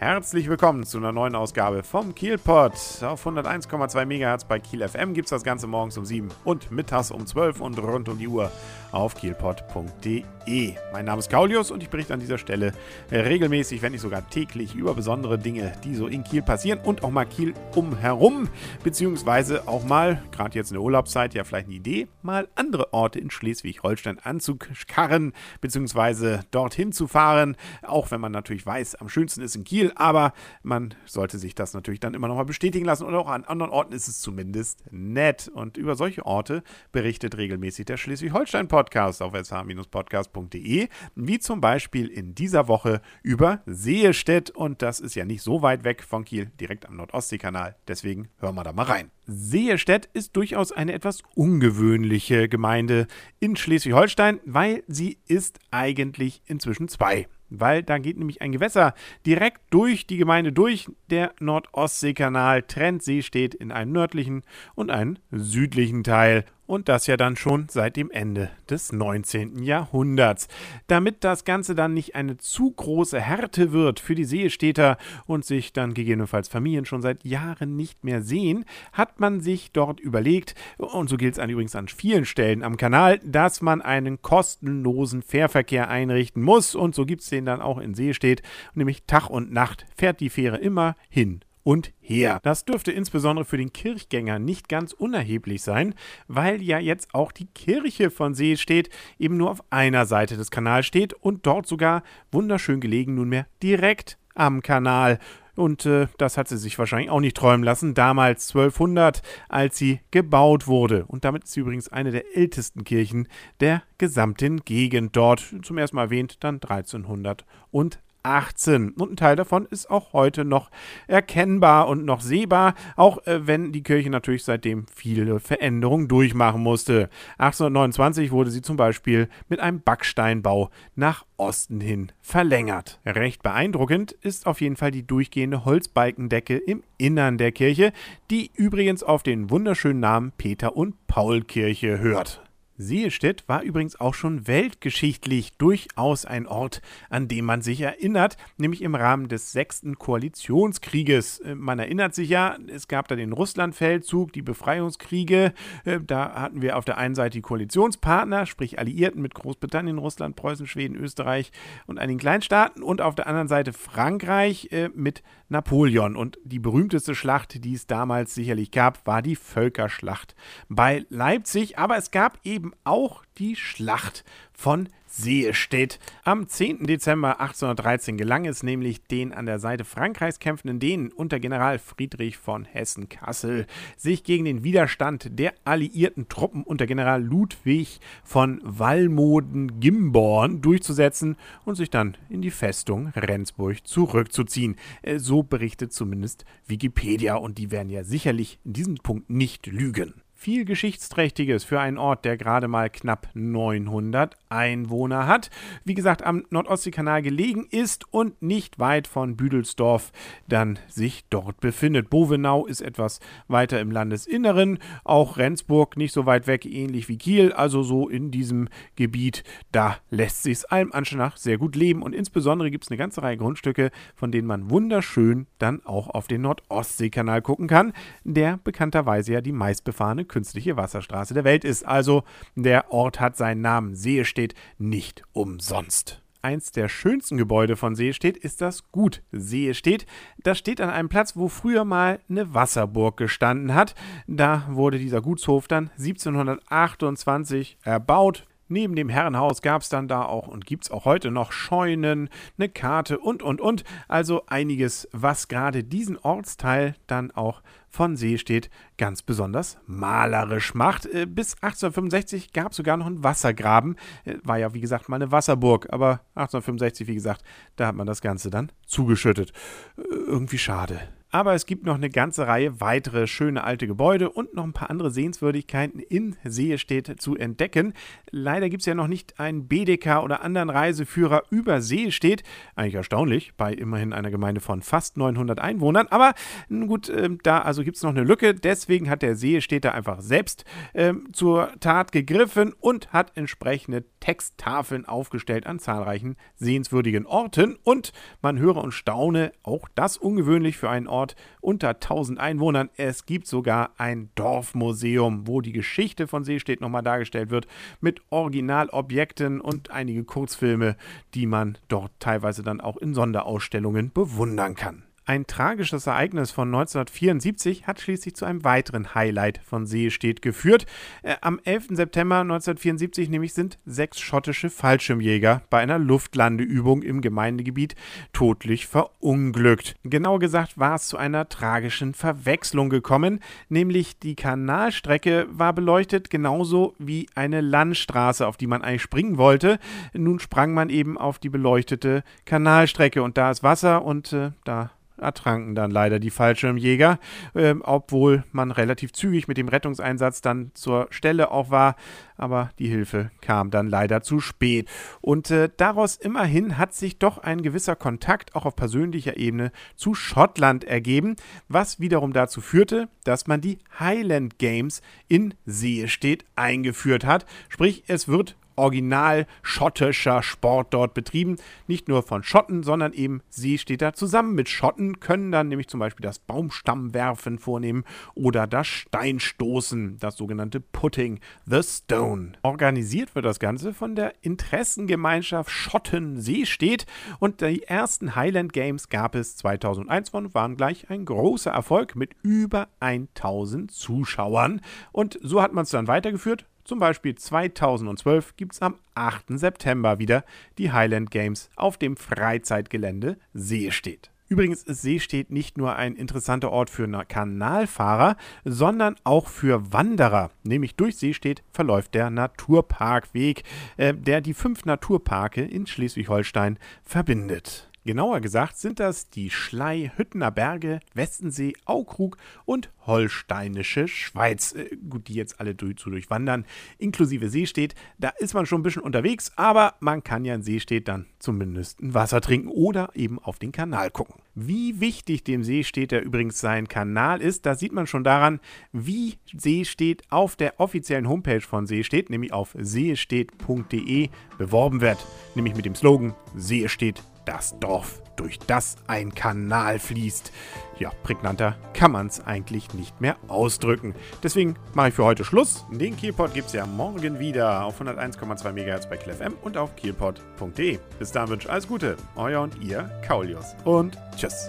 Herzlich willkommen zu einer neuen Ausgabe vom Kielpot. Auf 101,2 MHz bei Kiel FM gibt es das Ganze morgens um 7 und mittags um 12 und rund um die Uhr auf kielpot.de. Mein Name ist Kaulius und ich berichte an dieser Stelle regelmäßig, wenn nicht sogar täglich, über besondere Dinge, die so in Kiel passieren und auch mal Kiel umherum, beziehungsweise auch mal, gerade jetzt in der Urlaubszeit, ja vielleicht eine Idee, mal andere Orte in Schleswig-Holstein anzukarren, beziehungsweise dorthin zu fahren, auch wenn man natürlich weiß, am schönsten ist in Kiel, aber man sollte sich das natürlich dann immer noch mal bestätigen lassen und auch an anderen Orten ist es zumindest nett. Und über solche Orte berichtet regelmäßig der Schleswig-Holstein-Podcast auf sh-podcast.de, wie zum Beispiel in dieser Woche über Seestedt und das ist ja nicht so weit weg von Kiel, direkt am Nordostseekanal. Deswegen hören wir da mal rein. Seestedt ist durchaus eine etwas ungewöhnliche Gemeinde in Schleswig-Holstein, weil sie ist eigentlich inzwischen zwei weil da geht nämlich ein Gewässer direkt durch die Gemeinde durch. Der Nordostseekanal trennt Seestedt in einen nördlichen und einen südlichen Teil und das ja dann schon seit dem Ende des 19. Jahrhunderts. Damit das Ganze dann nicht eine zu große Härte wird für die Seestädter und sich dann gegebenenfalls Familien schon seit Jahren nicht mehr sehen, hat man sich dort überlegt, und so gilt es übrigens an vielen Stellen am Kanal, dass man einen kostenlosen Fährverkehr einrichten muss und so gibt es den dann auch in Seestedt, nämlich Tag und Nacht fährt die Fähre immer hin und her. Das dürfte insbesondere für den Kirchgänger nicht ganz unerheblich sein, weil ja jetzt auch die Kirche von See steht, eben nur auf einer Seite des Kanals steht und dort sogar wunderschön gelegen nunmehr direkt am Kanal. Und äh, das hat sie sich wahrscheinlich auch nicht träumen lassen, damals 1200, als sie gebaut wurde. Und damit ist sie übrigens eine der ältesten Kirchen der gesamten Gegend dort. Zum ersten Mal erwähnt, dann 1300 und 18. Und ein Teil davon ist auch heute noch erkennbar und noch sehbar, auch äh, wenn die Kirche natürlich seitdem viele Veränderungen durchmachen musste. 1829 wurde sie zum Beispiel mit einem Backsteinbau nach Osten hin verlängert. Recht beeindruckend ist auf jeden Fall die durchgehende Holzbalkendecke im Innern der Kirche, die übrigens auf den wunderschönen Namen Peter- und Paulkirche hört. Seestedt war übrigens auch schon weltgeschichtlich durchaus ein Ort, an dem man sich erinnert, nämlich im Rahmen des sechsten Koalitionskrieges. Äh, man erinnert sich ja, es gab da den Russlandfeldzug, die Befreiungskriege. Äh, da hatten wir auf der einen Seite die Koalitionspartner, sprich Alliierten mit Großbritannien, Russland, Preußen, Schweden, Österreich und einigen Kleinstaaten und auf der anderen Seite Frankreich äh, mit Napoleon. Und die berühmteste Schlacht, die es damals sicherlich gab, war die Völkerschlacht bei Leipzig. Aber es gab eben auch die Schlacht von Seestedt. Am 10. Dezember 1813 gelang es nämlich den an der Seite Frankreichs kämpfenden Dänen unter General Friedrich von Hessen-Kassel, sich gegen den Widerstand der alliierten Truppen unter General Ludwig von Wallmoden-Gimborn durchzusetzen und sich dann in die Festung Rendsburg zurückzuziehen. Äh, so berichtet zumindest Wikipedia und die werden ja sicherlich in diesem Punkt nicht lügen viel Geschichtsträchtiges für einen Ort, der gerade mal knapp 900 Einwohner hat. Wie gesagt, am Nordostseekanal gelegen ist und nicht weit von Büdelsdorf dann sich dort befindet. Bovenau ist etwas weiter im Landesinneren, auch Rendsburg nicht so weit weg, ähnlich wie Kiel, also so in diesem Gebiet. Da lässt sich es allem Anschein nach sehr gut leben und insbesondere gibt es eine ganze Reihe Grundstücke, von denen man wunderschön dann auch auf den Nordostseekanal gucken kann, der bekannterweise ja die meistbefahrene künstliche Wasserstraße der Welt ist. Also der Ort hat seinen Namen. See steht nicht umsonst. Eins der schönsten Gebäude von Seestedt ist das Gut Seestedt. Das steht an einem Platz, wo früher mal eine Wasserburg gestanden hat. Da wurde dieser Gutshof dann 1728 erbaut. Neben dem Herrenhaus gab es dann da auch und gibt es auch heute noch Scheunen, eine Karte und, und, und. Also einiges, was gerade diesen Ortsteil dann auch von Seestedt ganz besonders malerisch macht. Äh, bis 1865 gab es sogar noch einen Wassergraben. Äh, war ja, wie gesagt, mal eine Wasserburg. Aber 1865, wie gesagt, da hat man das Ganze dann zugeschüttet. Äh, irgendwie schade. Aber es gibt noch eine ganze Reihe weitere schöne alte Gebäude und noch ein paar andere Sehenswürdigkeiten in Seestedt zu entdecken. Leider gibt es ja noch nicht einen BDK oder anderen Reiseführer über Seestedt. Eigentlich erstaunlich, bei immerhin einer Gemeinde von fast 900 Einwohnern. Aber gut, äh, da also gibt es noch eine Lücke. Deswegen hat der Seestädter einfach selbst äh, zur Tat gegriffen und hat entsprechende Texttafeln aufgestellt an zahlreichen sehenswürdigen Orten. Und man höre und staune, auch das ungewöhnlich für einen Ort unter 1000 Einwohnern. Es gibt sogar ein Dorfmuseum, wo die Geschichte von Seestedt nochmal dargestellt wird, mit Originalobjekten und einige Kurzfilme, die man dort teilweise dann auch in Sonderausstellungen bewundern kann. Ein tragisches Ereignis von 1974 hat schließlich zu einem weiteren Highlight von Seestedt geführt. Äh, am 11. September 1974 nämlich sind sechs schottische Fallschirmjäger bei einer Luftlandeübung im Gemeindegebiet todlich verunglückt. Genauer gesagt war es zu einer tragischen Verwechslung gekommen, nämlich die Kanalstrecke war beleuchtet genauso wie eine Landstraße, auf die man eigentlich springen wollte. Nun sprang man eben auf die beleuchtete Kanalstrecke und da ist Wasser und äh, da ertranken dann leider die Fallschirmjäger, äh, obwohl man relativ zügig mit dem Rettungseinsatz dann zur Stelle auch war, aber die Hilfe kam dann leider zu spät. Und äh, daraus immerhin hat sich doch ein gewisser Kontakt auch auf persönlicher Ebene zu Schottland ergeben, was wiederum dazu führte, dass man die Highland Games in Seestedt eingeführt hat. Sprich, es wird original schottischer Sport dort betrieben. Nicht nur von Schotten, sondern eben Seestädter zusammen mit Schotten können dann nämlich zum Beispiel das Baumstammwerfen vornehmen oder das Steinstoßen, das sogenannte Putting the Stone. Organisiert wird das Ganze von der Interessengemeinschaft Schotten Seestedt und die ersten Highland Games gab es 2001 und waren gleich ein großer Erfolg mit über 1000 Zuschauern. Und so hat man es dann weitergeführt zum Beispiel 2012 gibt es am 8. September wieder die Highland Games auf dem Freizeitgelände Seestedt. Übrigens ist Seestedt nicht nur ein interessanter Ort für Kanalfahrer, sondern auch für Wanderer. Nämlich durch Seestedt verläuft der Naturparkweg, äh, der die fünf Naturparke in Schleswig-Holstein verbindet. Genauer gesagt sind das die Schlei, Hüttener Berge, Westensee, Aukrug und Holsteinische Schweiz. Äh, gut, die jetzt alle durch, zu durchwandern, inklusive Seestedt. Da ist man schon ein bisschen unterwegs, aber man kann ja in Seestedt dann zumindest ein Wasser trinken oder eben auf den Kanal gucken. Wie wichtig dem Seestädter übrigens sein Kanal ist, das sieht man schon daran, wie Seestedt auf der offiziellen Homepage von Seestedt, nämlich auf seestedt.de, beworben wird. Nämlich mit dem Slogan Seestedt das Dorf, durch das ein Kanal fließt. Ja, prägnanter kann man es eigentlich nicht mehr ausdrücken. Deswegen mache ich für heute Schluss. Den Kielpot gibt es ja morgen wieder auf 101,2 MHz bei KLFM und auf kielpot.de. Bis dann wünsche ich alles Gute. Euer und ihr, Kaulius. Und tschüss.